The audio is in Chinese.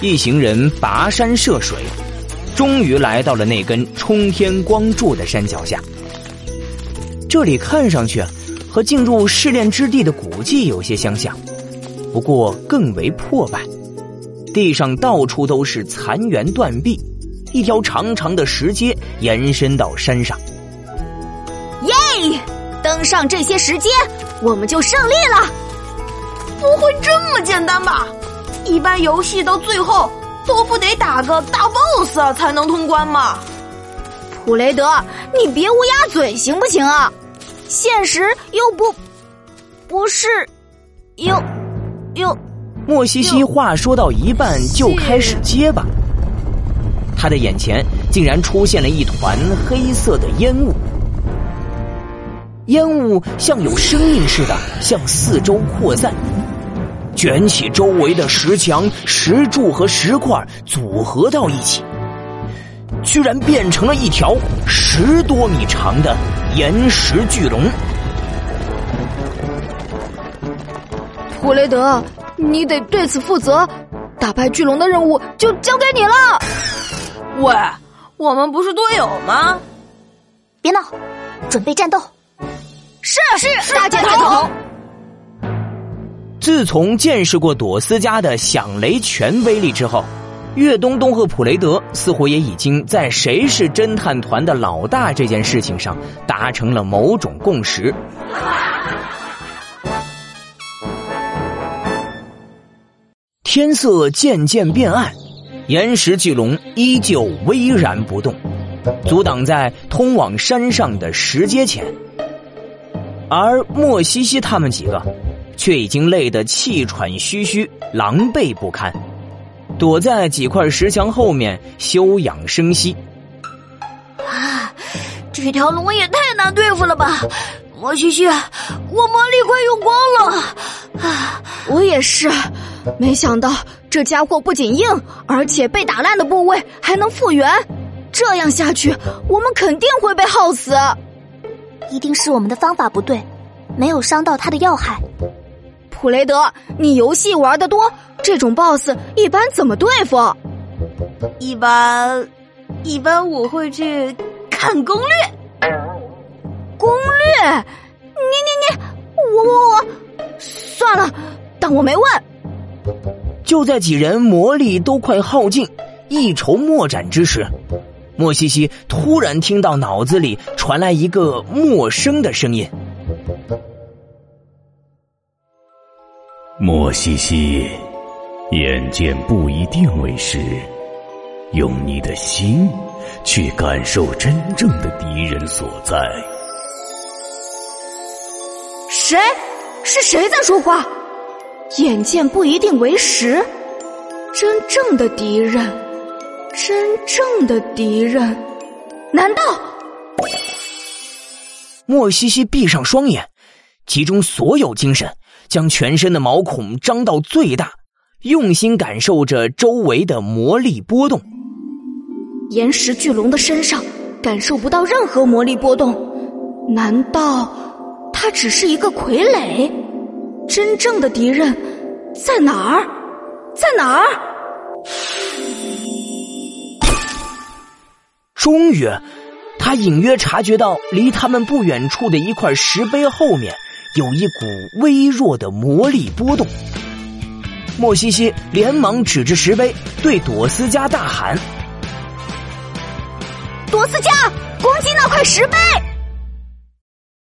一行人跋山涉水，终于来到了那根冲天光柱的山脚下。这里看上去和进入试炼之地的古迹有些相像，不过更为破败。地上到处都是残垣断壁，一条长长的石阶延伸到山上。耶！登上这些石阶，我们就胜利了。不会这么简单吧？一般游戏到最后都不得打个大 BOSS 才能通关吗？普雷德，你别乌鸦嘴行不行啊？现实又不不是，又又。莫西西话说到一半就开始结巴，他的眼前竟然出现了一团黑色的烟雾，烟雾像有生命似的向四周扩散，卷起周围的石墙、石柱和石块组合到一起，居然变成了一条十多米长的岩石巨龙。普雷德。你得对此负责，打败巨龙的任务就交给你了。喂，我们不是队友吗？别闹，准备战斗。是是，大箭头。自从见识过朵斯家的响雷拳威力之后，岳东东和普雷德似乎也已经在谁是侦探团的老大这件事情上达成了某种共识。天色渐渐变暗，岩石巨龙依旧巍然不动，阻挡在通往山上的石阶前。而莫西西他们几个，却已经累得气喘吁吁、狼狈不堪，躲在几块石墙后面休养生息。啊，这条龙也太难对付了吧！魔西西，我魔力快用光了，啊，我也是。没想到这家伙不仅硬，而且被打烂的部位还能复原。这样下去，我们肯定会被耗死。一定是我们的方法不对，没有伤到他的要害。普雷德，你游戏玩的多，这种 BOSS 一般怎么对付？一般，一般我会去看攻略。攻略？你你你，我我我，算了，当我没问。就在几人魔力都快耗尽、一筹莫展之时，莫西西突然听到脑子里传来一个陌生的声音：“莫西西，眼见不一定为实，用你的心去感受真正的敌人所在。”谁？是谁在说话？眼见不一定为实，真正的敌人，真正的敌人，难道？莫西西闭上双眼，集中所有精神，将全身的毛孔张到最大，用心感受着周围的魔力波动。岩石巨龙的身上感受不到任何魔力波动，难道他只是一个傀儡？真正的敌人在哪儿？在哪儿？终于，他隐约察觉到离他们不远处的一块石碑后面有一股微弱的魔力波动。莫西西连忙指着石碑，对朵斯加大喊：“朵斯加，攻击那块石碑！”